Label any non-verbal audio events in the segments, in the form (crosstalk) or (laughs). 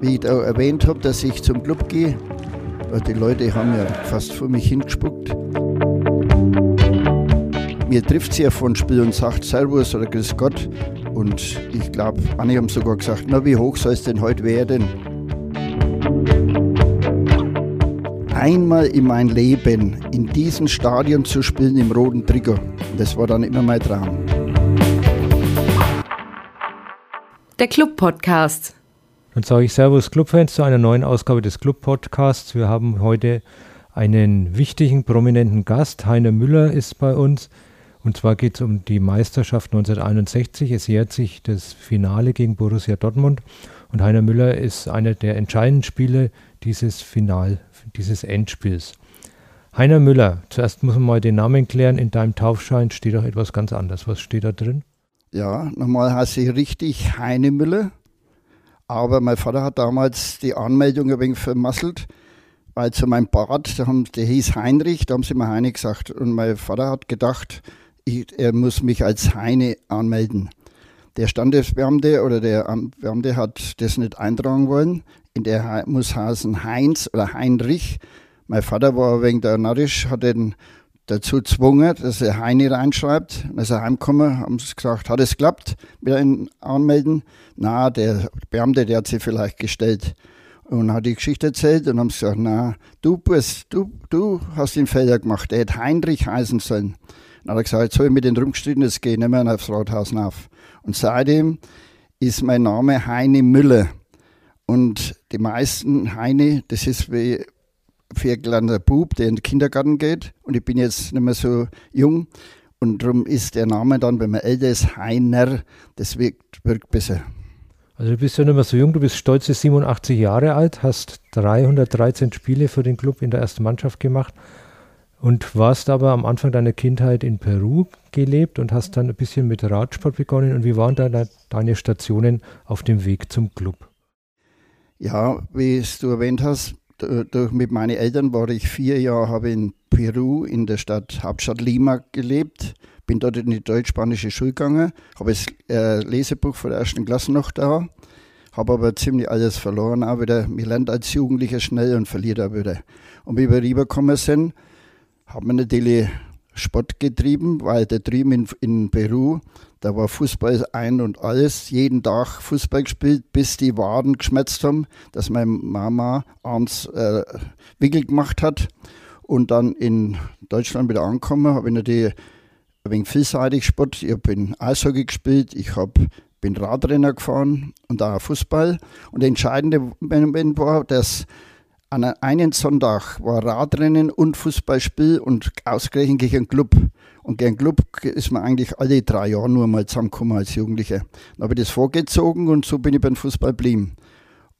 Wie ich da erwähnt habe, dass ich zum Club gehe, die Leute haben ja fast vor mich hingespuckt. Mir trifft sie ja von Spiel und sagt Servus oder Grüß Gott. Und ich glaube, einige haben sogar gesagt, na wie hoch soll es denn heute werden? Einmal in mein Leben in diesem Stadion zu spielen im roten Trikot. Das war dann immer mein Traum. Der Club Podcast. Dann sage ich Servus Clubfans zu einer neuen Ausgabe des Club Podcasts. Wir haben heute einen wichtigen, prominenten Gast. Heiner Müller ist bei uns. Und zwar geht es um die Meisterschaft 1961. Es jährt sich das Finale gegen Borussia Dortmund. Und Heiner Müller ist einer der entscheidenden Spiele dieses Final, dieses Endspiels. Heiner Müller, zuerst muss man mal den Namen klären. In deinem Taufschein steht auch etwas ganz anderes. Was steht da drin? Ja, normal heiße ich richtig Heine Müller. Aber mein Vater hat damals die Anmeldung ein wenig vermasselt, weil zu meinem Bart, der, der hieß Heinrich, da haben sie mir Heine gesagt. Und mein Vater hat gedacht, ich, er muss mich als Heine anmelden. Der Standesbeamte oder der Beamte hat das nicht eintragen wollen. In der muss heißen Heinz oder Heinrich. Mein Vater war wegen der narrisch, hat den dazu gezwungen, dass er Heini reinschreibt. Als er heimgekommen, haben sie gesagt, hat es geklappt mit dem Anmelden? Na, der Beamte, der hat sich vielleicht gestellt und hat die Geschichte erzählt und haben gesagt, na, du bist, du, du hast den Fehler gemacht, der hätte Heinrich heißen sollen. Dann hat er gesagt, jetzt soll ich mit den rumgestritten, jetzt gehe ich nicht mehr aufs Rathaus auf. Und seitdem ist mein Name Heine Müller. Und die meisten Heine, das ist wie viergelander Bub, der in den Kindergarten geht. Und ich bin jetzt nicht mehr so jung. Und darum ist der Name dann, wenn man älter ist, Heiner. Das wirkt, wirkt besser. Also du bist ja nicht mehr so jung, du bist stolze 87 Jahre alt, hast 313 Spiele für den Club in der ersten Mannschaft gemacht und warst aber am Anfang deiner Kindheit in Peru gelebt und hast dann ein bisschen mit Radsport begonnen. Und wie waren da deine Stationen auf dem Weg zum Club? Ja, wie es du erwähnt hast, durch, mit meinen Eltern war ich vier Jahre, habe in Peru in der Stadt Hauptstadt Lima gelebt, bin dort in die deutsch-spanische Schule gegangen, habe das äh, Lesebuch von der ersten Klasse noch da, habe aber ziemlich alles verloren auch wieder. Man lernt als Jugendlicher schnell und verliert auch wieder. Und wie wir rübergekommen sind, haben wir natürlich Sport getrieben, weil da drüben in, in Peru, da war Fußball ein und alles, jeden Tag Fußball gespielt, bis die Waden geschmerzt haben, dass meine Mama abends äh, Wickel gemacht hat. Und dann in Deutschland wieder angekommen, habe ich natürlich ein wenig vielseitig Sport. Ich habe in Eishockey gespielt, ich hab, bin Radrenner gefahren und auch Fußball. Und der entscheidende Moment war, dass an einem Sonntag war Radrennen und Fußballspiel und ausgerechnet gegen einen Club. Und gegen einen Club ist man eigentlich alle drei Jahre nur mal zusammengekommen als Jugendlicher. Dann habe ich das vorgezogen und so bin ich beim Fußball geblieben.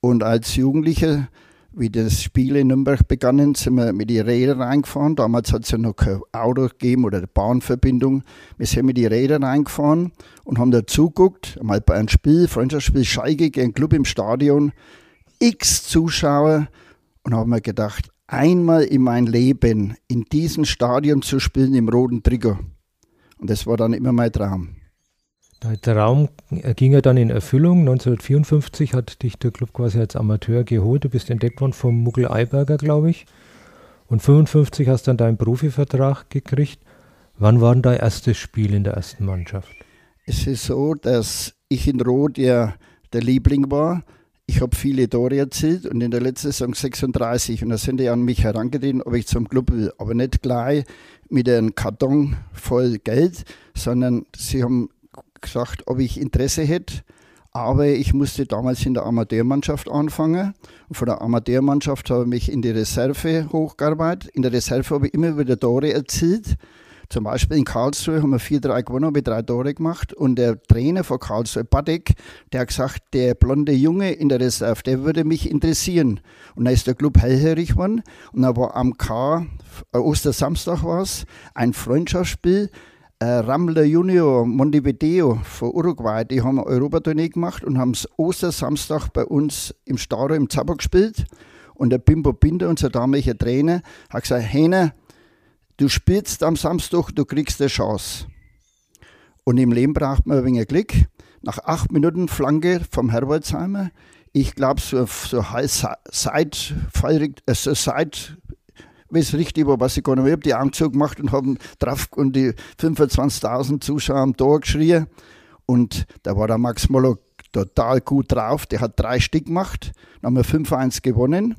Und als Jugendlicher, wie das Spiel in Nürnberg begann, sind wir mit den Rädern reingefahren. Damals hat es ja noch kein Auto gegeben oder eine Bahnverbindung. Wir sind mit den Rädern reingefahren und haben da zuguckt, einmal bei einem Spiel, Freundschaftsspiel, Scheige gegen einen Club im Stadion. X Zuschauer, und habe mir gedacht, einmal in mein Leben in diesem Stadion zu spielen im roten Trikot. Und das war dann immer mein Traum. Der Traum ging ja dann in Erfüllung. 1954 hat dich der Club quasi als Amateur geholt. Du bist entdeckt worden vom Muggel Eiberger, glaube ich. Und 55 hast dann deinen Profivertrag gekriegt. Wann war denn dein erstes Spiel in der ersten Mannschaft? Es ist so, dass ich in Rot ja der Liebling war ich habe viele Tore erzielt und in der letzten Saison 36. Und da sind die an mich herangetreten, ob ich zum Club will. Aber nicht gleich mit einem Karton voll Geld, sondern sie haben gesagt, ob ich Interesse hätte. Aber ich musste damals in der Amateurmannschaft anfangen. Und von der Amateurmannschaft habe ich mich in die Reserve hochgearbeitet. In der Reserve habe ich immer wieder Tore erzielt. Zum Beispiel in Karlsruhe haben wir 4-3 gewonnen, habe drei Tore gemacht. Und der Trainer von Karlsruhe, Badek, der hat gesagt, der blonde Junge in der Reserve, der würde mich interessieren. Und dann ist der Club hellhörig geworden. Und dann war am K, äh, Ostersamstag war es, ein Freundschaftsspiel. Äh, Ramler Junior Montevideo von Uruguay, die haben Europatournee gemacht und haben es Ostersamstag bei uns im Stadion im Zapper gespielt. Und der Bimbo Binder, unser damaliger Trainer, hat gesagt, Heiner, Du spielst am Samstag, du kriegst eine Chance. Und im Leben braucht man ein wenig Glück. nach acht Minuten Flanke vom Herbertsheimer. Ich glaube, so, so Seit, äh, so Seit, weiß richtig war, was ich gar nicht mehr habe, die Augen zugemacht und haben drauf und die 25.000 Zuschauer am Tor geschrien. Und da war der Max Mollock total gut drauf. Der hat drei Stück gemacht, dann haben wir 5-1 gewonnen.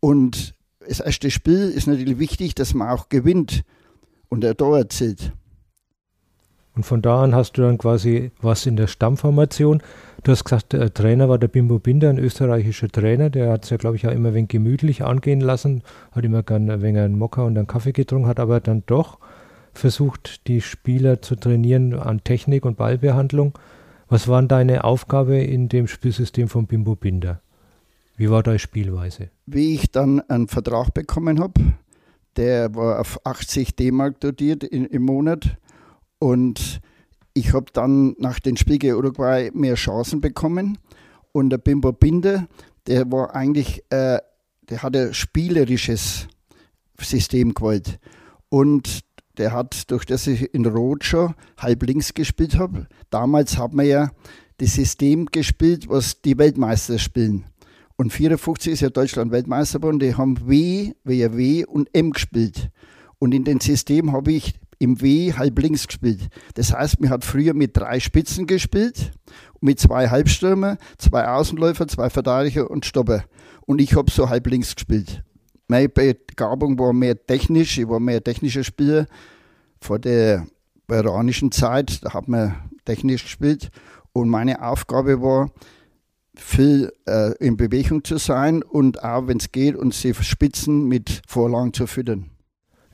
Und das erste Spiel ist natürlich wichtig, dass man auch gewinnt und der Tor erzielt. Und von da an hast du dann quasi was in der Stammformation. Du hast gesagt, der Trainer war der Bimbo Binder, ein österreichischer Trainer. Der hat es ja, glaube ich, auch immer ein wenig gemütlich angehen lassen. Hat immer gerne ein wenig einen Mokka und einen Kaffee getrunken, hat aber dann doch versucht, die Spieler zu trainieren an Technik und Ballbehandlung. Was war deine Aufgabe in dem Spielsystem von Bimbo Binder? Wie war deine Spielweise? Wie ich dann einen Vertrag bekommen habe, der war auf 80 D-Mark dotiert im Monat und ich habe dann nach dem Spiel gegen Uruguay mehr Chancen bekommen. Und der Bimbo Binder, der war eigentlich, äh, der hat ein spielerisches System gewollt. Und der hat, durch das ich in Rot schon halb links gespielt habe, damals haben wir ja das System gespielt, was die Weltmeister spielen. Und 54 ist ja Deutschland Weltmeister geworden, die haben W, W und M gespielt. Und in dem System habe ich im W halb links gespielt. Das heißt, man hat früher mit drei Spitzen gespielt, mit zwei Halbstürmer, zwei Außenläufer, zwei Verteidiger und Stopper. Und ich habe so halb links gespielt. Meine Begabung war mehr technisch, ich war mehr technischer Spieler. Vor der iranischen Zeit, da hat man technisch gespielt. Und meine Aufgabe war, viel äh, in Bewegung zu sein und auch, wenn es geht, uns die Spitzen mit Vorlagen zu füttern.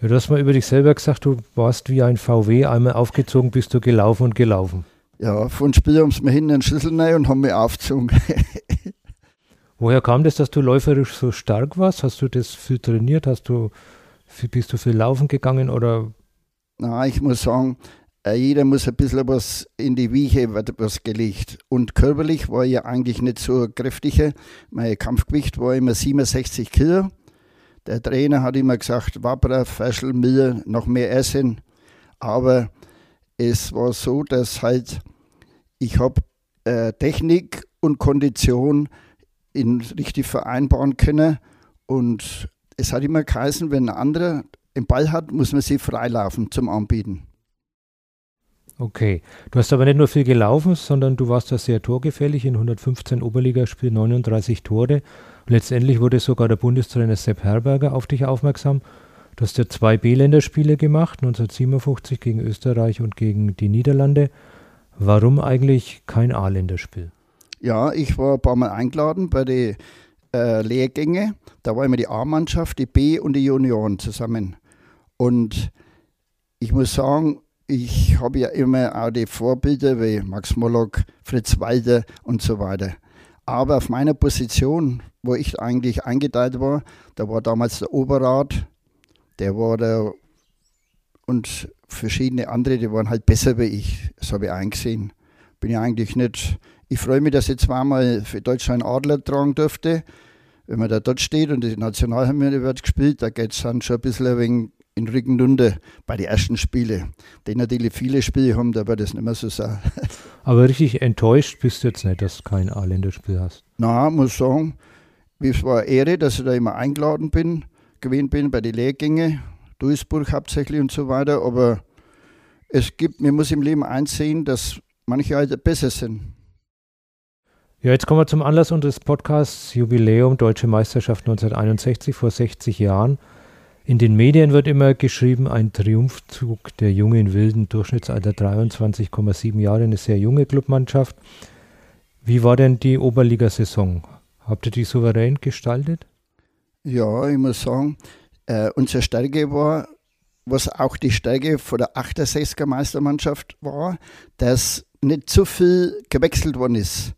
Ja, du hast mal über dich selber gesagt, du warst wie ein VW, einmal aufgezogen bist du gelaufen und gelaufen. Ja, von Spiel haben sie mir hinten einen Schlüssel rein und haben mich aufgezogen. (laughs) Woher kam das, dass du läuferisch so stark warst? Hast du das viel trainiert? Hast du, bist du viel laufen gegangen oder? Na, ich muss sagen, jeder muss ein bisschen was in die Wiege was gelegt. Und körperlich war ich eigentlich nicht so kräftiger. Mein Kampfgewicht war immer 67 Kilo. Der Trainer hat immer gesagt, Wabra, Feschel, mir noch mehr essen. Aber es war so, dass halt ich habe äh, Technik und Kondition in richtig vereinbaren können. Und es hat immer geheißen, wenn ein anderer den Ball hat, muss man sie freilaufen zum Anbieten. Okay. Du hast aber nicht nur viel gelaufen, sondern du warst da sehr torgefällig. In 115 Oberligaspielen 39 Tore. Letztendlich wurde sogar der Bundestrainer Sepp Herberger auf dich aufmerksam. Du hast ja zwei B-Länderspiele gemacht, 1957 gegen Österreich und gegen die Niederlande. Warum eigentlich kein A-Länderspiel? Ja, ich war ein paar Mal eingeladen bei den äh, Lehrgängen. Da war immer die A-Mannschaft, die B und die Junioren zusammen. Und ich muss sagen, ich habe ja immer auch die Vorbilder wie Max Mollock, Fritz Walder und so weiter. Aber auf meiner Position, wo ich eigentlich eingeteilt war, da war damals der Oberrat, der war der und verschiedene andere, die waren halt besser wie ich. Das habe ich eingesehen. Bin ja eigentlich nicht. Ich freue mich, dass ich zweimal für Deutschland Adler tragen durfte. Wenn man da dort steht und die Nationalhymne wird gespielt, da geht es dann schon ein bisschen wenig in Rückenlunde bei den ersten Spielen. Die natürlich viele Spiele haben, da wird das nicht mehr so sein. (laughs) Aber richtig enttäuscht bist du jetzt nicht, dass du kein A-Länderspiel hast? Na, muss sagen, es war eine Ehre, dass ich da immer eingeladen bin, gewesen bin bei den Lehrgängen, Duisburg hauptsächlich und so weiter. Aber es gibt, man muss im Leben einsehen, dass manche halt besser sind. Ja, jetzt kommen wir zum Anlass unseres Podcasts Jubiläum Deutsche Meisterschaft 1961 vor 60 Jahren. In den Medien wird immer geschrieben, ein Triumphzug der jungen Wilden, Durchschnittsalter 23,7 Jahre, eine sehr junge Clubmannschaft. Wie war denn die Oberligasaison? Habt ihr die souverän gestaltet? Ja, ich muss sagen, äh, unsere Stärke war, was auch die Stärke von der 68er Meistermannschaft war, dass nicht zu viel gewechselt worden ist.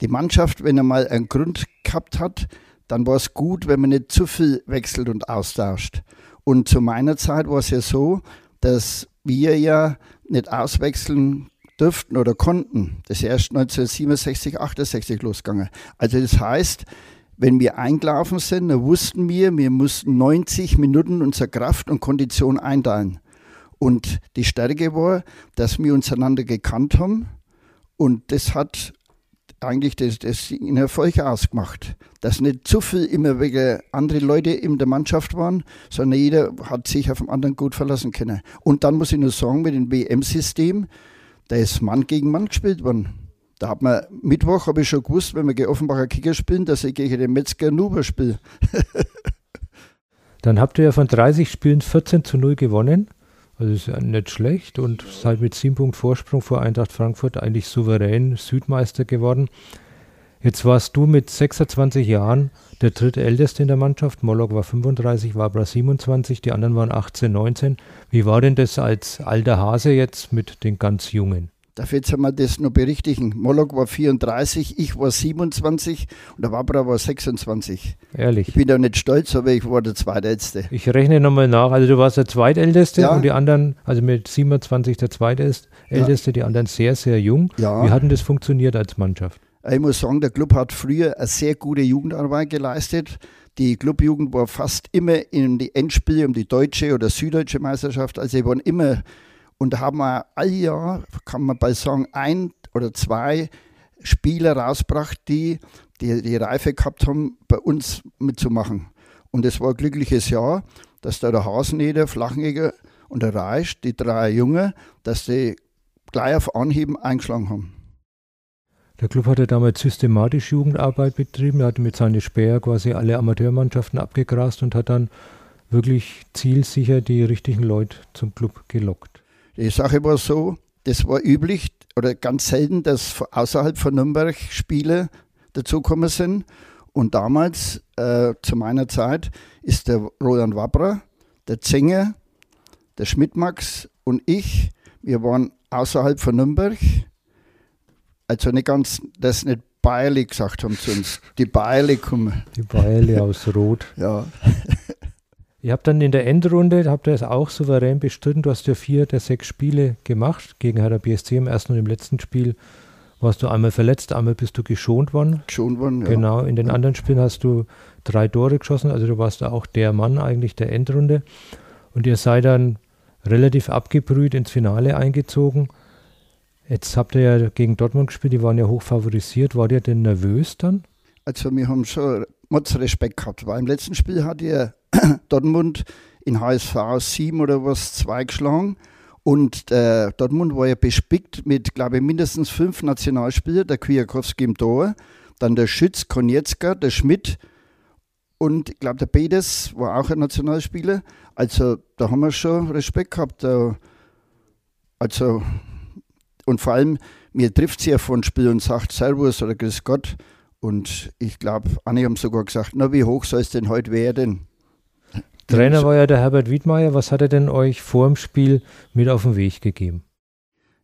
Die Mannschaft, wenn er mal einen Grund gehabt hat, dann war es gut, wenn man nicht zu viel wechselt und austauscht. Und zu meiner Zeit war es ja so, dass wir ja nicht auswechseln durften oder konnten. Das ist erst 1967, 68 losgegangen. Also das heißt, wenn wir eingelaufen sind, dann wussten wir, wir mussten 90 Minuten unsere Kraft und Kondition einteilen. Und die Stärke war, dass wir uns einander gekannt haben Und das hat eigentlich das, das in Erfolg ausgemacht. Dass nicht zu viel immer wegen andere Leute in der Mannschaft waren, sondern jeder hat sich auf den anderen gut verlassen können. Und dann muss ich nur sagen, mit dem WM-System, da ist Mann gegen Mann gespielt worden. Da hat man, Mittwoch habe ich schon gewusst, wenn wir gegen Offenbacher Kicker spielen, dass ich gegen den Metzger Nuber spiele. (laughs) dann habt ihr ja von 30 Spielen 14 zu 0 gewonnen. Also ist ja nicht schlecht und seid mit sieben Punkten Vorsprung vor Eintracht Frankfurt eigentlich souverän Südmeister geworden. Jetzt warst du mit 26 Jahren der drittälteste in der Mannschaft. Moloch war 35, Wabra 27, die anderen waren 18, 19. Wie war denn das als alter Hase jetzt mit den ganz Jungen? Darf jetzt einmal das noch berichtigen. Moloch war 34, ich war 27 und der Wabra war 26. Ehrlich? Ich bin da nicht stolz, aber ich war der Zweitälteste. Ich rechne nochmal nach. Also du warst der Zweitälteste ja. und die anderen, also mit 27 der Zweitälteste, ja. die anderen sehr, sehr jung. Ja. Wie hat denn das funktioniert als Mannschaft? Ich muss sagen, der Club hat früher eine sehr gute Jugendarbeit geleistet. Die Clubjugend war fast immer in die Endspiele um die deutsche oder süddeutsche Meisterschaft. Also sie waren immer und da haben wir all Jahr, kann man bei sagen, ein oder zwei Spieler rausgebracht, die, die die Reife gehabt haben, bei uns mitzumachen. Und es war ein glückliches Jahr, dass da der Haseneder, Flachenegger und der Reisch, die drei Junge, dass die gleich auf Anheben eingeschlagen haben. Der Club hat ja damals systematisch Jugendarbeit betrieben. Er hat mit seinen Späher quasi alle Amateurmannschaften abgegrast und hat dann wirklich zielsicher die richtigen Leute zum Club gelockt. Die Sache war so, das war üblich oder ganz selten, dass außerhalb von Nürnberg Spiele dazugekommen sind. Und damals, äh, zu meiner Zeit, ist der Roland Wabra, der Zenger, der Schmidtmax und ich, wir waren außerhalb von Nürnberg. Also nicht ganz, das nicht Bayerli gesagt haben zu uns. Die Bayerli kommen. Die Bayerli aus Rot. ja. Ihr habt dann in der Endrunde, habt ihr es auch souverän bestritten. Du hast ja vier der sechs Spiele gemacht gegen Hertha BSC im ersten und im letzten Spiel. Warst du einmal verletzt, einmal bist du geschont worden. Geschont worden, ja. Genau, in den ja. anderen Spielen hast du drei Tore geschossen, also du warst auch der Mann eigentlich der Endrunde. Und ihr seid dann relativ abgebrüht ins Finale eingezogen. Jetzt habt ihr ja gegen Dortmund gespielt, die waren ja hoch favorisiert. War ihr denn nervös dann? Also wir haben schon Mods Respekt gehabt, weil im letzten Spiel hat ihr (clears throat) Dortmund in HSV 7 oder was 2 geschlagen. Und äh, Dortmund war ja bespickt mit, glaube ich, mindestens fünf Nationalspielern, der Kwiatkowski im Tor, dann der Schütz, Konietzka, der Schmidt und ich glaube, der Bedes war auch ein Nationalspieler. Also da haben wir schon Respekt gehabt. Also, und vor allem, mir trifft sie ja von Spiel und sagt Servus oder Grüß Gott. Und ich glaube, einige haben sogar gesagt, na, wie hoch soll es denn heute werden? Trainer war ja der Herbert Wiedmeier. Was hat er denn euch vor dem Spiel mit auf den Weg gegeben?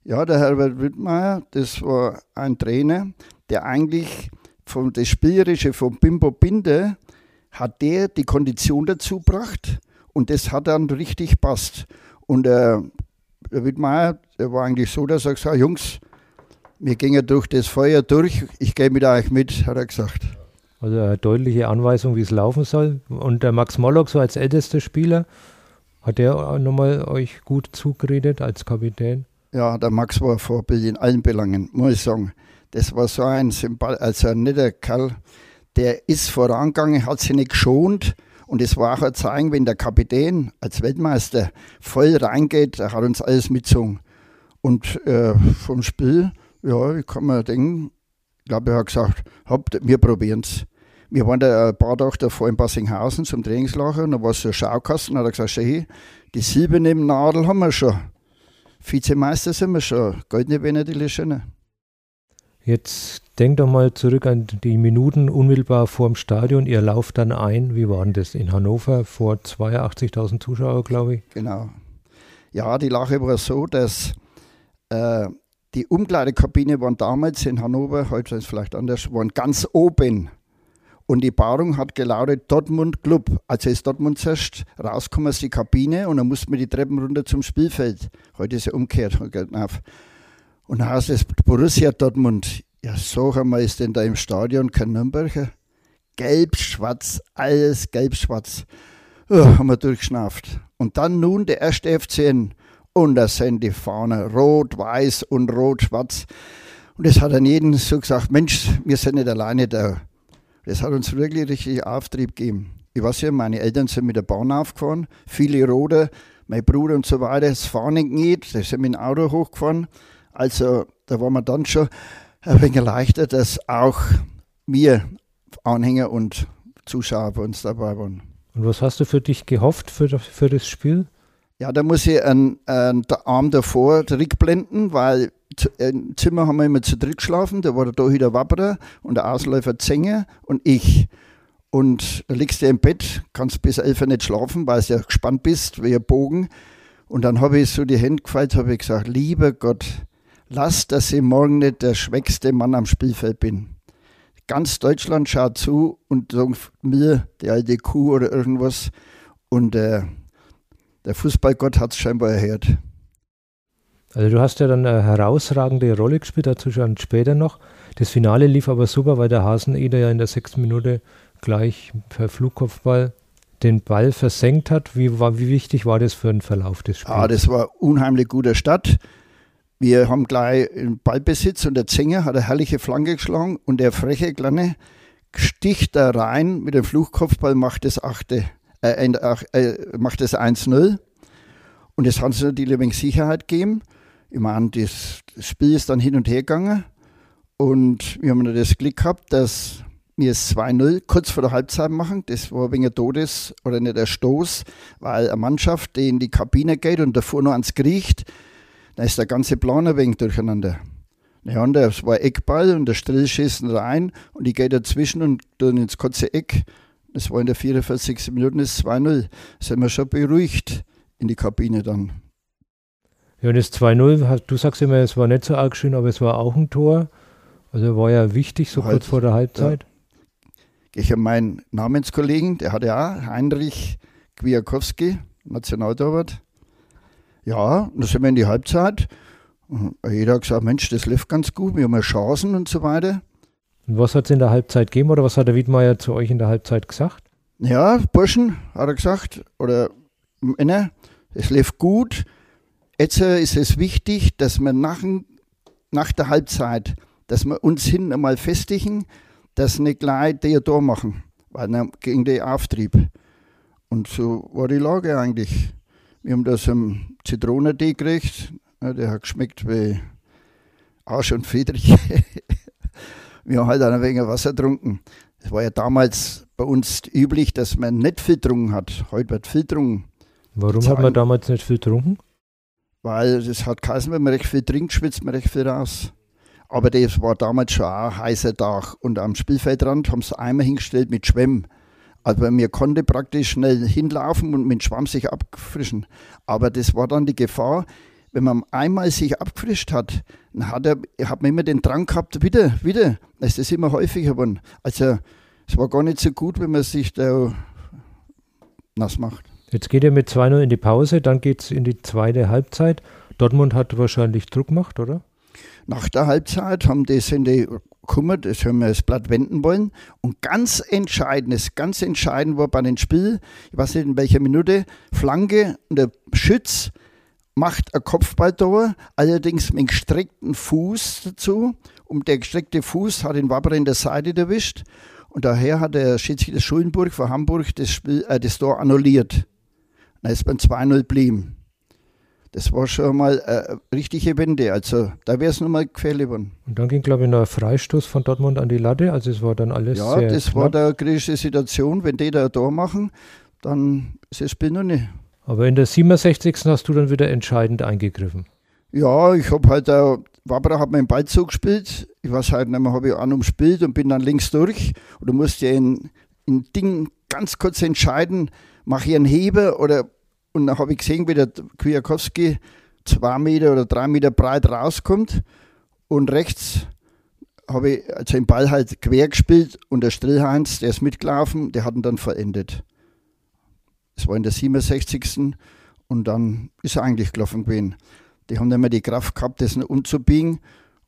Ja, der Herbert Wiedmeier, das war ein Trainer, der eigentlich von das Spielerische von Bimbo Binde hat der die Kondition dazu gebracht und das hat dann richtig passt. Und äh, der Wittmeier, der war eigentlich so, dass er gesagt hat, Jungs, wir gehen durch das Feuer durch, ich gehe mit euch mit, hat er gesagt. Also eine deutliche Anweisung, wie es laufen soll. Und der Max Mollock, so als ältester Spieler, hat der nochmal euch gut zugeredet als Kapitän? Ja, der Max war Vorbild in allen Belangen, muss ich sagen. Das war so ein Symbol, also ein netter Kerl, der ist vorangegangen, hat sich nicht geschont. Und es war auch ein Zeichen, wenn der Kapitän als Weltmeister voll reingeht, er hat uns alles mitgezogen. Und äh, vom Spiel, ja, ich kann mir denken, ich glaube, er hat gesagt, habt, wir probieren es. Wir waren da ein paar Tage davor in Bassinghausen zum Trainingslager und da war so ein Schaukasten. Da hat er gesagt, hey, die silberne Nadel haben wir schon. Vizemeister sind wir schon. Goldene Benedile schöne. Jetzt denk doch mal zurück an die Minuten unmittelbar vor dem Stadion. Ihr lauft dann ein. Wie war denn das in Hannover vor 82.000 Zuschauern, glaube ich? Genau. Ja, die Lache war so, dass äh, die Umkleidekabine waren damals in Hannover, heute ist es vielleicht anders, waren ganz oben. Und die Paarung hat gelautet Dortmund Club. Also ist Dortmund zuerst rausgekommen aus die Kabine und dann mussten wir die Treppen runter zum Spielfeld. Heute ist ja umgekehrt. Und dann heißt es Borussia Dortmund. Ja, so wir ist denn da im Stadion kein Nürnberger. Gelb-schwarz, alles gelb-schwarz. Oh, haben wir durchgeschnauft. Und dann nun der erste FCN und da sind die Fahnen rot, weiß und rot, schwarz. Und es hat dann jeden so gesagt, Mensch, wir sind nicht alleine da. Das hat uns wirklich richtig Auftrieb gegeben. Ich weiß ja, meine Eltern sind mit der Bahn aufgefahren, viele Roder, mein Bruder und so weiter, das fahren nicht, die sind mit dem Auto hochgefahren. Also da war man dann schon ein wenig erleichtert, dass auch wir Anhänger und Zuschauer bei uns dabei waren. Und was hast du für dich gehofft für das Spiel? Ja, da muss ich einen, einen Arm davor zurückblenden, weil im Zimmer haben wir immer zu dritt geschlafen. Da war der Torhüter Wapperer und der Ausläufer Zenger und ich. Und da liegst du im Bett, kannst bis elf nicht schlafen, weil du ja gespannt bist, wie ein Bogen. Und dann habe ich so die Hände gefallen, habe ich gesagt, lieber Gott, lass, dass ich morgen nicht der schwächste Mann am Spielfeld bin. Ganz Deutschland schaut zu und sagt mir, die alte Kuh oder irgendwas. Und äh, der Fußballgott hat es scheinbar erhört. Also du hast ja dann eine herausragende Rolle gespielt, dazu schon später noch. Das Finale lief aber super, weil der Haseneder ja in der sechsten Minute gleich per Flugkopfball den Ball versenkt hat. Wie, war, wie wichtig war das für den Verlauf des Spiels? Ah, das war unheimlich guter Start. Wir haben gleich einen Ballbesitz und der Zenger hat eine herrliche Flanke geschlagen und der freche Kleine sticht da rein mit dem Fluchkopfball, macht das achte, äh, äh, macht das 1-0. Und das hat uns natürlich ein wenig Sicherheit gegeben. Ich meine, das, das Spiel ist dann hin und her gegangen und wir haben noch das Glück gehabt, dass wir es 2-0 kurz vor der Halbzeit machen. Das war ein Todes- oder nicht der Stoß, weil eine Mannschaft, die in die Kabine geht und davor noch ans Griecht, da ist der ganze Plan ein wenig durcheinander. Ja, und das war Eckball und der Strill schießt rein und ich gehe dazwischen und dann ins kurze Eck. Das war in der 44. Minute, das 2-0. Sind wir schon beruhigt in die Kabine dann. Ja, und das 2-0, du sagst immer, es war nicht so arg schön, aber es war auch ein Tor. Also war ja wichtig, so halt, kurz vor der Halbzeit. Ja. Ich habe meinen Namenskollegen, der hatte auch, Heinrich Kwiatkowski, Nationaltorwart. Ja, dann sind wir in die Halbzeit. Und jeder hat gesagt, Mensch, das lief ganz gut, wir haben ja Chancen und so weiter. Und was hat es in der Halbzeit gegeben oder was hat der Wiedmeier zu euch in der Halbzeit gesagt? Ja, Burschen, hat er gesagt, oder Männer, es lief gut, Jetzt ist es wichtig, dass wir nach, nach der Halbzeit, dass wir uns hinten einmal festigen, dass nicht gleich der Tor machen, weil dann ging der Auftrieb. Und so war die Lage eigentlich. Wir haben das im Zitronentee gekriegt, der hat geschmeckt wie Arsch und Friedrich. (laughs) wir haben halt ein wenig Wasser getrunken. Es war ja damals bei uns üblich, dass man nicht viel getrunken hat. Heute wird viel getrunken. Warum hat man damals nicht viel getrunken? Weil das hat geheißen, wenn man recht viel trinkt, schwitzt man recht viel raus. Aber das war damals schon auch ein heißer Tag. Und am Spielfeldrand haben sie einmal hingestellt mit Schwämm. Also mir konnte praktisch schnell hinlaufen und mit Schwamm sich abfrischen. Aber das war dann die Gefahr, wenn man einmal sich abgefrischt hat, dann hat, er, hat man immer den Drang gehabt, wieder, wieder. Es ist immer häufiger geworden. Also es war gar nicht so gut, wenn man sich da nass macht. Jetzt geht er mit 2-0 in die Pause, dann geht es in die zweite Halbzeit. Dortmund hat wahrscheinlich Druck gemacht, oder? Nach der Halbzeit haben die, sind die gekommen, das haben wir das Blatt wenden wollen. Und ganz entscheidend, das ganz entscheidend war bei dem Spiel, ich weiß nicht in welcher Minute, Flanke und der Schütz macht ein Kopfballtor, allerdings mit gestreckten Fuß dazu. Und der gestreckte Fuß hat den Wapper in der Seite erwischt. Und daher hat der Schiedsrichter Schulenburg von Hamburg das, Spiel, äh, das Tor annulliert. Dann ist beim 2-0 blieben. Das war schon mal eine richtige Wende. Also da wäre es nochmal gefährlich geworden. Und dann ging, glaube ich, noch ein Freistoß von Dortmund an die Latte. Also es war dann alles Ja, das knapp. war der kritische Situation. Wenn die da ein Tor machen, dann ist das Spiel noch nicht. Aber in der 67. hast du dann wieder entscheidend eingegriffen. Ja, ich habe halt auch, Wabra hat mir den Ball zugespielt. Ich weiß halt nicht mehr, habe ich an umspielt und bin dann links durch. Und du musst ja in, in Ding ganz kurz entscheiden, mache ich einen Heber oder und dann habe ich gesehen, wie der Kwiatkowski zwei Meter oder drei Meter breit rauskommt und rechts habe ich also den Ball halt quer gespielt und der Strillheinz, der ist mitgelaufen, der hat ihn dann verendet. Das war in der 67. Und dann ist er eigentlich gelaufen gewesen. Die haben dann mal die Kraft gehabt, das umzubiegen.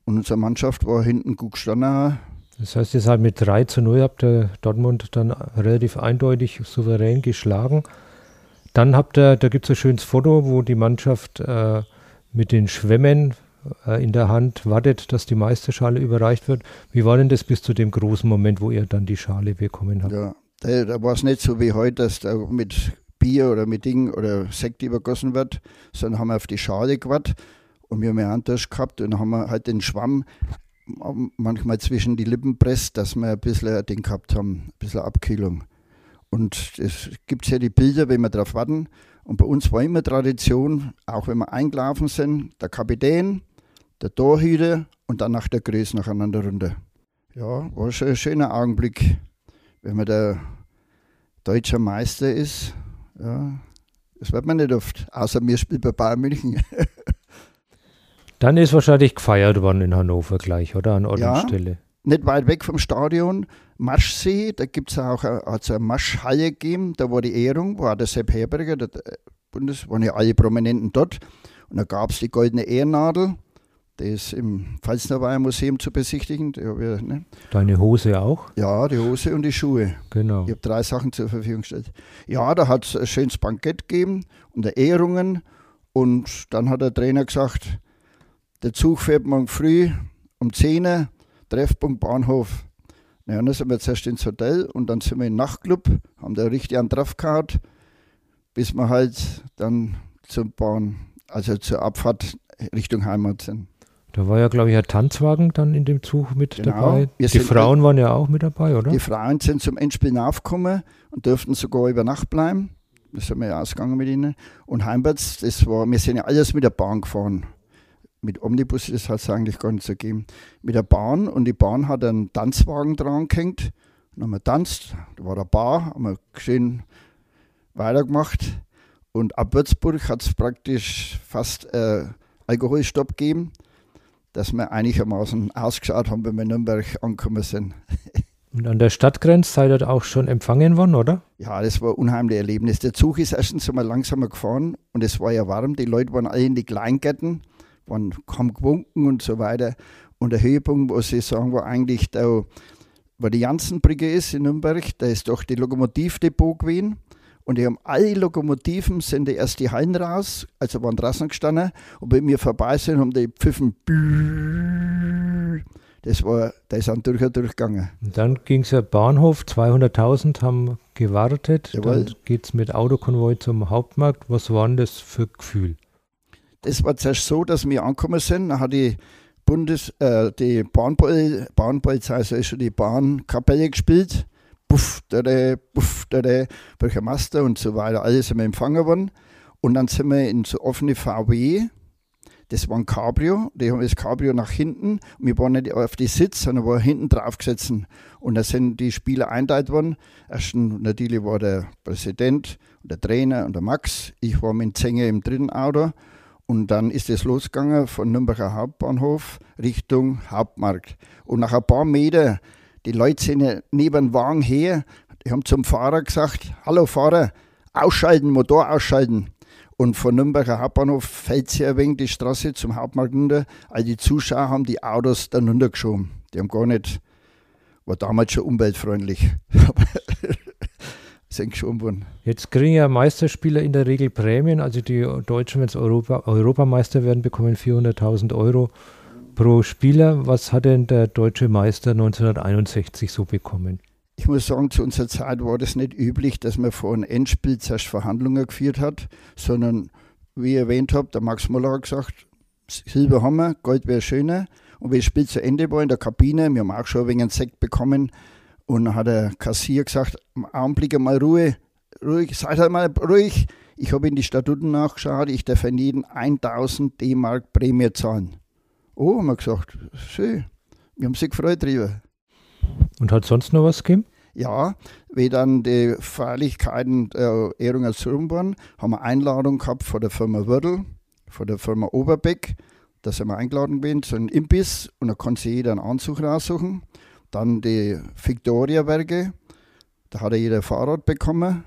Und unsere Mannschaft war hinten gut gestanden. Das heißt, ihr seid mit 3 zu 0, habt ihr Dortmund dann relativ eindeutig souverän geschlagen. Dann habt ihr, da gibt es ein schönes Foto, wo die Mannschaft äh, mit den Schwämmen äh, in der Hand, wartet, dass die Meisterschale überreicht wird. Wie war denn das bis zu dem großen Moment, wo ihr dann die Schale bekommen habt? Ja, da, da war es nicht so wie heute, dass da mit Bier oder mit Ding oder Sekt übergossen wird, sondern haben wir auf die Schale gewartet und wir haben einen Tisch gehabt und haben halt den Schwamm manchmal zwischen die Lippen presst, dass wir ein bisschen Ding gehabt haben, ein bisschen Abkühlung. Und es gibt ja die Bilder, wenn wir darauf warten. Und bei uns war immer Tradition, auch wenn wir eingelaufen sind, der Kapitän, der Torhüter und dann nach der Größe nacheinander runter. Ja, war schon ein schöner Augenblick, wenn man der deutsche Meister ist. Ja, das wird man nicht oft, außer mir spielt bei Bayern München. (laughs) Dann ist wahrscheinlich gefeiert worden in Hannover gleich, oder? An Ort ja, und Stelle. Nicht weit weg vom Stadion, Maschsee, da gibt es auch eine, also eine Maschhalle gegeben, da war die Ehrung, war der Sepp Herberger, der Bundes, waren ja alle Prominenten dort. Und da gab es die goldene Ehrennadel, ist im Pfalznerweiher Museum zu besichtigen. Ich, ne? Deine Hose auch? Ja, die Hose und die Schuhe. Genau. Ich habe drei Sachen zur Verfügung gestellt. Ja, da hat es ein schönes Bankett gegeben und Ehrungen. Und dann hat der Trainer gesagt, der Zug fährt morgen früh um 10 Uhr, Treffpunkt Bahnhof. Ja, dann sind wir zuerst ins Hotel und dann sind wir im Nachtclub, haben da richtig einen drauf gehabt, bis wir halt dann zur Bahn, also zur Abfahrt Richtung Heimat sind. Da war ja, glaube ich, ein Tanzwagen dann in dem Zug mit Genau. dabei. Wir Die Frauen waren ja auch mit dabei, oder? Die Frauen sind zum Endspiel aufgekommen und durften sogar über Nacht bleiben. Da sind wir ja ausgegangen mit ihnen. Und heimwärts, das war, wir sind ja alles mit der Bahn gefahren. Mit Omnibus, das hat es eigentlich gar nicht so gegeben. Mit der Bahn und die Bahn hat einen Tanzwagen dran gehängt. Dann haben wir tanzt, da war der Bar, haben wir schön weitergemacht. Und ab Würzburg hat es praktisch fast äh, Alkoholstopp gegeben, dass wir einigermaßen ausgeschaut haben, wenn wir in Nürnberg angekommen sind. (laughs) Und an der Stadtgrenze seid ihr auch schon empfangen worden, oder? Ja, das war ein unheimliches Erlebnis. Der Zug ist erstens einmal langsamer gefahren und es war ja warm. Die Leute waren alle in die Kleingärten, waren, haben gewunken und so weiter. Und der Höhepunkt, was ich sagen, war eigentlich, da, wo die Jansenbrücke ist in Nürnberg, da ist doch die Lokomotivdepot gewesen. Und die haben alle Lokomotiven, sind die erst die Hallen raus, also waren draußen gestanden. Und wenn wir vorbei sind, haben die pfiffen. Das war, da ist ein durch und durch gegangen. Und dann ging es ja Bahnhof, 200.000 haben gewartet. Jawohl. Dann geht es mit Autokonvoi zum Hauptmarkt. Was war denn das für Gefühl? Das war zuerst so, dass wir angekommen sind. Dann hat die Bundes, äh, die Bahnpol Bahnpolizei, also ist schon die Bahnkapelle gespielt. Puff, dada, Bürgermeister und so weiter. Alles sind wir empfangen worden. Und dann sind wir in so offene VW. Das war ein Cabrio. Die haben das Cabrio nach hinten. Und wir waren nicht auf die Sitz, sondern waren hinten drauf gesessen. Und da sind die Spieler einteilt worden. Erst natürlich war der Präsident und der Trainer und der Max. Ich war mit Zenge im dritten Auto. Und dann ist es losgegangen von Nürnberger Hauptbahnhof Richtung Hauptmarkt. Und nach ein paar Meter, die Leute sind neben dem Wagen her, die haben zum Fahrer gesagt, hallo Fahrer, ausschalten, Motor ausschalten. Und von Nürnberger Hauptbahnhof fällt sie ein wenig die Straße zum Hauptmarkt runter. All die Zuschauer haben die Autos dann runtergeschoben. Die haben gar nicht, war damals schon umweltfreundlich. (laughs) Sind geschoben worden. Jetzt kriegen ja Meisterspieler in der Regel Prämien. Also die Deutschen, wenn sie Europa, Europameister werden, bekommen 400.000 Euro pro Spieler. Was hat denn der deutsche Meister 1961 so bekommen? Ich muss sagen, zu unserer Zeit war das nicht üblich, dass man vor einem Endspiel zuerst Verhandlungen geführt hat, sondern wie ich erwähnt habe, der Max Muller hat gesagt, Silber haben wir, Gold wäre schöner. Und wie das Spiel zu Ende war in der Kabine, wir haben auch schon ein wenig einen Sekt bekommen, und dann hat der Kassier gesagt, im Augenblick mal Ruhe, ruhig, seid halt mal ruhig. Ich habe in die Statuten nachgeschaut, ich darf für jeden 1000 D-Mark Prämie zahlen. Oh, haben wir gesagt, schön. Wir haben sich gefreut drüber. Und hat sonst noch was gegeben? Ja, wie dann die Feierlichkeiten der Ehrung als waren, haben wir Einladung gehabt von der Firma Würdel, von der Firma Oberbeck. Da sind wir eingeladen gewesen zu einem Imbiss und da konnte sich jeder einen Anzug raussuchen. Dann die Victoria-Werke, da hat jeder ein Fahrrad bekommen.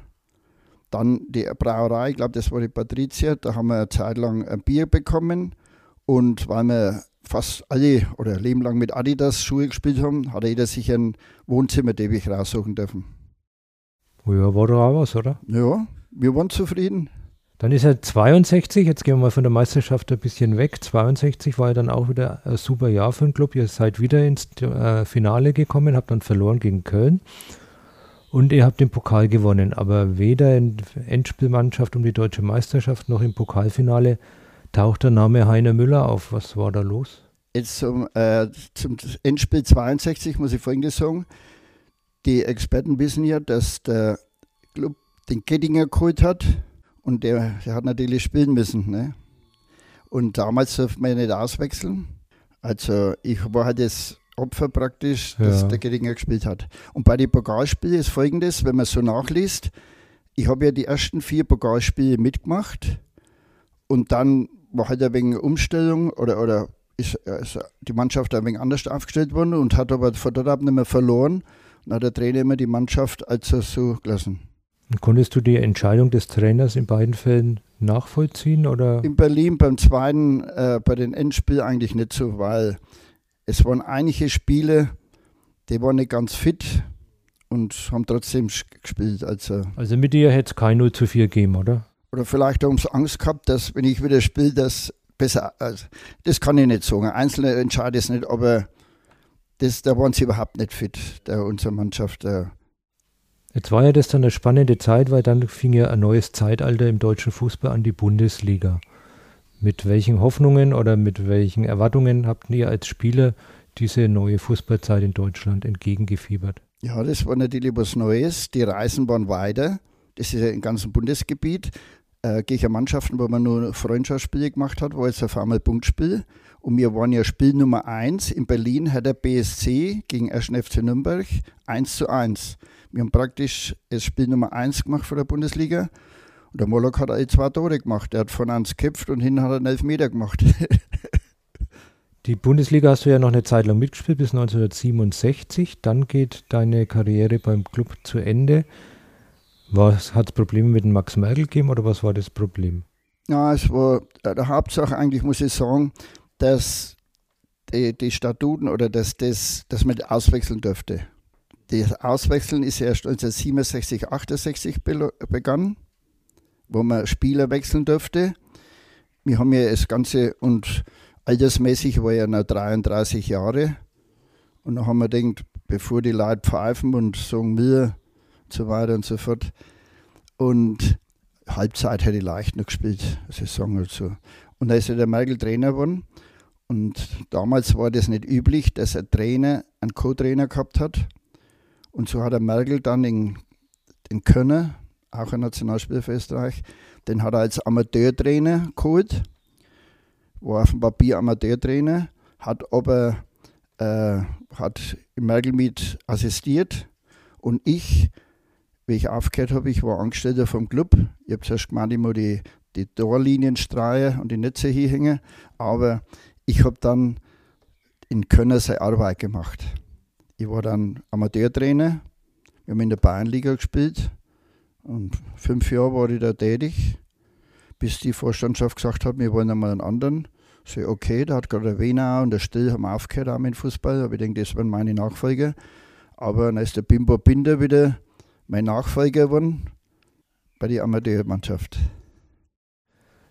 Dann die Brauerei, ich glaube, das war die Patricia, da haben wir eine Zeit lang ein Bier bekommen. Und weil wir fast alle oder ein Leben lang mit Adidas Schuhe gespielt haben, hat jeder sich ein Wohnzimmerteppich raussuchen dürfen. Ja, war doch auch was, oder? Ja, wir waren zufrieden. Dann ist er 62, jetzt gehen wir mal von der Meisterschaft ein bisschen weg. 62 war ja dann auch wieder ein super Jahr für den Club. Ihr seid wieder ins äh, Finale gekommen, habt dann verloren gegen Köln. Und ihr habt den Pokal gewonnen, aber weder in Endspielmannschaft um die deutsche Meisterschaft noch im Pokalfinale taucht der Name Heiner Müller auf. Was war da los? Jetzt zum, äh, zum Endspiel 62 muss ich folgendes sagen. Die Experten wissen ja, dass der Club den Gettinger geholt hat und der, der hat natürlich spielen müssen. Ne? Und damals durfte man nicht auswechseln. Also ich war halt das Opfer praktisch, dass ja. der Gettinger gespielt hat. Und bei den Pokalspielen ist folgendes, wenn man so nachliest, ich habe ja die ersten vier Pokalspiele mitgemacht und dann war halt ein wenig Umstellung oder, oder ist, ist die Mannschaft ein wenig anders aufgestellt worden und hat aber von dort ab nicht mehr verloren. Und hat der Trainer immer die Mannschaft also so gelassen. Und konntest du die Entscheidung des Trainers in beiden Fällen nachvollziehen? Oder? In Berlin beim zweiten, äh, bei den Endspielen eigentlich nicht so, weil es waren einige Spiele, die waren nicht ganz fit und haben trotzdem gespielt. Also, also mit dir hätte es kein 0 zu 4 gegeben, oder? Oder vielleicht haben sie Angst gehabt, dass wenn ich wieder spiele, das besser. Also, das kann ich nicht sagen. Einzelne entscheiden es nicht, aber das, da waren sie überhaupt nicht fit, der, unsere Mannschaft. Der. Jetzt war ja das dann eine spannende Zeit, weil dann fing ja ein neues Zeitalter im deutschen Fußball an, die Bundesliga. Mit welchen Hoffnungen oder mit welchen Erwartungen habt ihr als Spieler diese neue Fußballzeit in Deutschland entgegengefiebert? Ja, das war natürlich was Neues. Die Reisen waren weiter. Das ist ja im ganzen Bundesgebiet. Äh, gegen Mannschaften, wo man nur Freundschaftsspiele gemacht hat, war jetzt auf einmal Punktspiel. Und wir waren ja Spiel Nummer 1. In Berlin hat der BSC gegen 1. FC Nürnberg 1 zu 1. Wir haben praktisch das Spiel Nummer 1 gemacht für der Bundesliga und der Moloch hat alle zwei Tore gemacht. Er hat von eins geköpft und hinten hat er einen Elfmeter gemacht. (laughs) Die Bundesliga hast du ja noch eine Zeit lang mitgespielt, bis 1967. Dann geht deine Karriere beim Club zu Ende. Hat es Probleme mit dem Max Merkel gegeben oder was war das Problem? Ja, es war äh, der Hauptsache eigentlich, muss ich sagen, dass die, die Statuten oder dass, das, dass man auswechseln dürfte. Das Auswechseln ist erst 1967, 68 begangen wo man Spieler wechseln durfte. Wir haben ja das Ganze und altersmäßig war ja noch 33 Jahre. Und dann haben wir gedacht, bevor die Leute pfeifen und sagen wir so weiter und so fort. Und Halbzeit hätte ich leicht noch gespielt, Saison oder so. Und da ist ja der Merkel Trainer geworden. Und damals war das nicht üblich, dass ein Trainer einen Co-Trainer gehabt hat. Und so hat der Merkel dann den, den Könner, auch ein Nationalspieler für Österreich. Den hat er als Amateurtrainer geholt, war auf dem Papier Amateurtrainer, hat aber äh, hat im Mergelmiet assistiert und ich, wie ich aufgehört habe, ich war Angestellter vom Club. Ich habe zuerst gemeint, ich muss die, die Torlinien streichen und die Netze hier hängen, aber ich habe dann in Köln seine Arbeit gemacht. Ich war dann Amateurtrainer, wir haben in der Bayernliga gespielt und fünf Jahre war ich da tätig, bis die Vorstandschaft gesagt hat, wir wollen einmal einen anderen. So, okay, da hat gerade der Wiener und der Still haben aufgehört auch mit Fußball, aber ich denke, das waren meine Nachfolger. Aber dann ist der Bimbo Binder wieder mein Nachfolger geworden bei der Amateurmannschaft.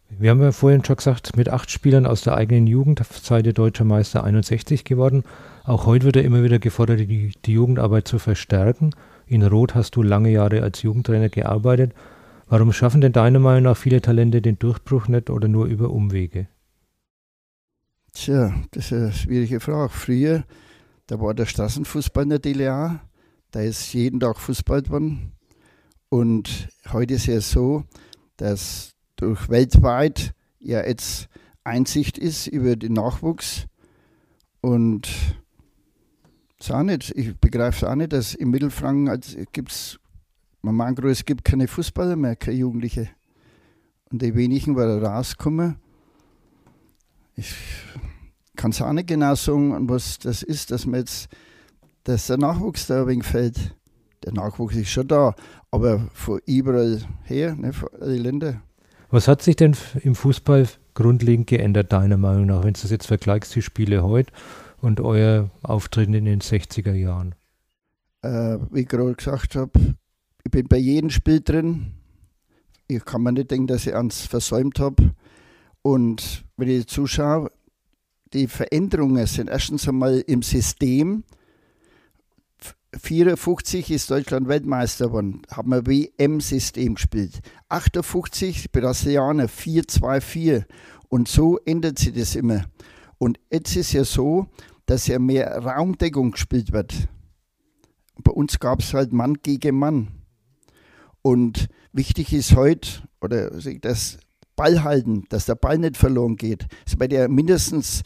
Wir haben ja vorhin schon gesagt, mit acht Spielern aus der eigenen Jugend seid ihr deutscher Meister 61 geworden. Auch heute wird er immer wieder gefordert, die, die Jugendarbeit zu verstärken. In Rot hast du lange Jahre als Jugendtrainer gearbeitet. Warum schaffen denn deiner Meinung nach viele Talente den Durchbruch nicht oder nur über Umwege? Tja, das ist eine schwierige Frage. Früher, da war der Straßenfußball natürlich auch. Da ist jeden Tag Fußball geworden. Und heute ist es so, dass durch weltweit ja jetzt Einsicht ist über den Nachwuchs. Und es auch nicht. Ich begreife es auch nicht, dass im Mittelfranken also gibt's, man meint, es gibt keine Fußballer mehr, keine Jugendliche. Und die wenigen, weil da rauskommen, ich kann es auch nicht genau sagen, was das ist, dass man jetzt, dass der Nachwuchs da ein wenig fällt. Der Nachwuchs ist schon da, aber von überall her, ne, von allen Ländern. Was hat sich denn im Fußball grundlegend geändert, deiner Meinung nach, wenn du das jetzt vergleichst, die Spiele heute und euer Auftreten in den 60er Jahren? Äh, wie ich gerade gesagt habe, ich bin bei jedem Spiel drin. ich kann mir nicht denken, dass ich eins versäumt habe. Und wenn ich zuschaue, die Veränderungen sind erstens einmal im System. 54 ist Deutschland Weltmeister geworden, haben wir WM-System gespielt. 58 Brasilianer 4-2-4 und so ändert sich das immer. Und jetzt ist ja so, dass ja mehr Raumdeckung gespielt wird. Bei uns gab es halt Mann gegen Mann. Und wichtig ist heute, oder das Ball halten, dass der Ball nicht verloren geht. Ist bei der mindestens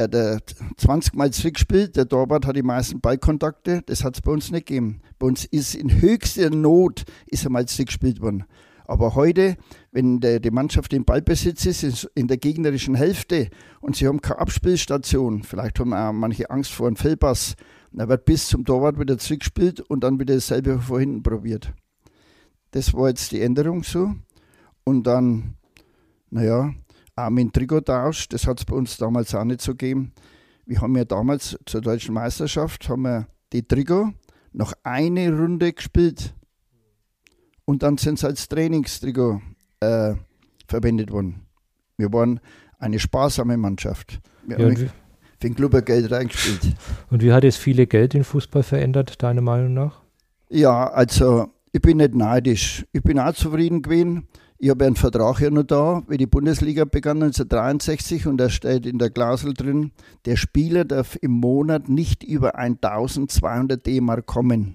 äh, der 20 Mal zurückgespielt, der Torwart hat die meisten Ballkontakte, das hat es bei uns nicht gegeben. Bei uns ist in höchster Not ist einmal zurückgespielt worden. Aber heute, wenn der, die Mannschaft im Ballbesitz ist, ist, in der gegnerischen Hälfte und sie haben keine Abspielstation, vielleicht haben auch manche Angst vor einem Fehlpass, dann wird bis zum Torwart wieder zurückgespielt und dann wieder dasselbe von hinten probiert. Das war jetzt die Änderung so. Und dann, naja, dem Trikottausch, das hat es bei uns damals auch nicht so gegeben. Wir haben ja damals zur deutschen Meisterschaft haben wir die Trikot noch eine Runde gespielt und dann sind sie als Trainingstrikot äh, verwendet worden. Wir waren eine sparsame Mannschaft. Wir ja, haben für den Club Geld reingespielt. Und wie hat es viele Geld in Fußball verändert, deiner Meinung nach? Ja, also ich bin nicht neidisch. Ich bin auch zufrieden gewesen. Ich habe einen Vertrag ja noch da, wie die Bundesliga begann 1963 und da steht in der Klausel drin, der Spieler darf im Monat nicht über 1200 D-Mark kommen.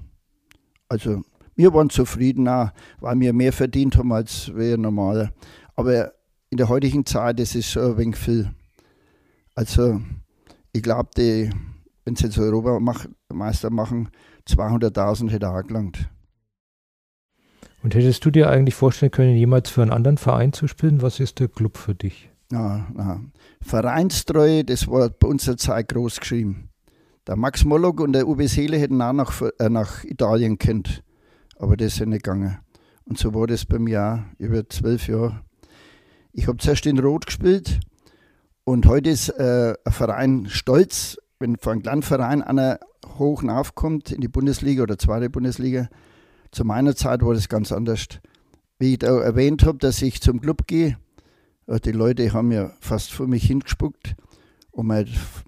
Also wir waren zufrieden, auch, weil wir mehr verdient haben als wir normal. Aber in der heutigen Zeit, ist schon ein wenig viel. Also ich glaube, wenn sie jetzt Europameister machen, 200.000 hätte auch gelangt. Und hättest du dir eigentlich vorstellen können, jemals für einen anderen Verein zu spielen? Was ist der Club für dich? Na, na. Vereinstreue, das war bei unserer Zeit groß geschrieben. Der Max Mollock und der Uwe Seele hätten auch nach, äh, nach Italien kennt, aber das ist ja nicht gegangen. Und so war das bei mir auch über zwölf Jahre. Ich habe zuerst in Rot gespielt und heute ist äh, ein Verein stolz, wenn von einem kleinen Verein einer hoch aufkommt in die Bundesliga oder zweite Bundesliga, zu meiner Zeit war das ganz anders. Wie ich da erwähnt habe, dass ich zum Club gehe, äh, die Leute haben ja fast vor mich hingespuckt. Und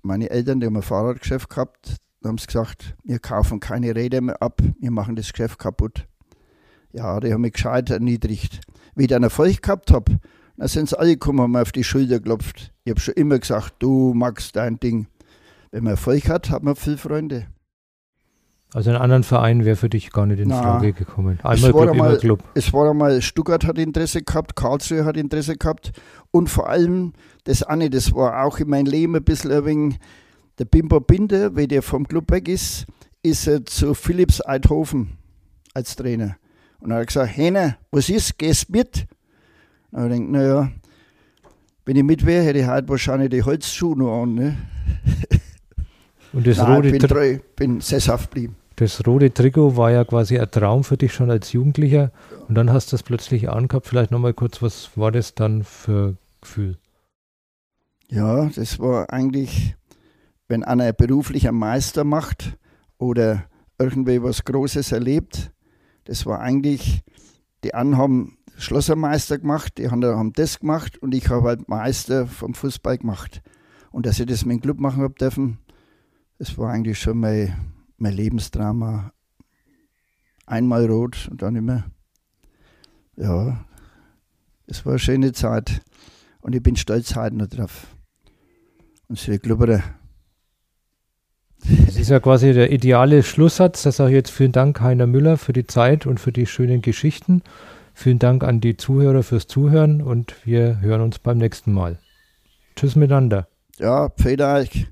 meine Eltern, die haben ein Fahrradgeschäft gehabt, haben gesagt, wir kaufen keine Räder mehr ab, wir machen das Geschäft kaputt. Ja, die haben mich gescheit erniedrigt. Wie ich dann Erfolg gehabt habe, dann sind sie alle gekommen, haben mir auf die Schulter geklopft. Ich habe schon immer gesagt, du magst dein Ding. Wenn man Erfolg hat, hat man viele Freunde. Also einen anderen Verein wäre für dich gar nicht in Frage gekommen. Einmal Club, einmal, immer Club. Es war einmal, Stuttgart hat Interesse gehabt, Karlsruhe hat Interesse gehabt und vor allem das eine, das war auch in meinem Leben ein bisschen ein wenig, der Bimbo Binder, wenn der vom Club weg ist, ist er zu Philips Eidhofen als Trainer. Und er hat gesagt, Hene, was ist, gehst mit? Und ich denke, naja, wenn ich mit wäre, hätte ich heute wahrscheinlich die Holzschuhe noch an. Ne? (laughs) Und das Nein, rote bin treu, bin sesshaft geblieben. Das rote Trikot war ja quasi ein Traum für dich schon als Jugendlicher. Und dann hast du das plötzlich angehabt. Vielleicht nochmal kurz, was war das dann für Gefühl? Ja, das war eigentlich, wenn einer beruflich einen Meister macht oder irgendwie was Großes erlebt, das war eigentlich, die anderen haben Schlossermeister gemacht, die anderen haben das gemacht und ich habe halt Meister vom Fußball gemacht. Und dass ich das mit dem Club machen habe dürfen, es war eigentlich schon mein, mein Lebensdrama. Einmal rot und dann immer. Ja, es war eine schöne Zeit. Und ich bin stolz heute noch drauf. Und sie Glubberer. Das ist ja quasi der ideale Schlusssatz. Da sage ich jetzt vielen Dank, Heiner Müller, für die Zeit und für die schönen Geschichten. Vielen Dank an die Zuhörer fürs Zuhören und wir hören uns beim nächsten Mal. Tschüss miteinander. Ja, pfeilt euch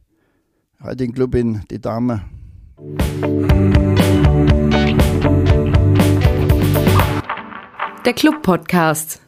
halt den Club in die Dame. Der Club Podcast.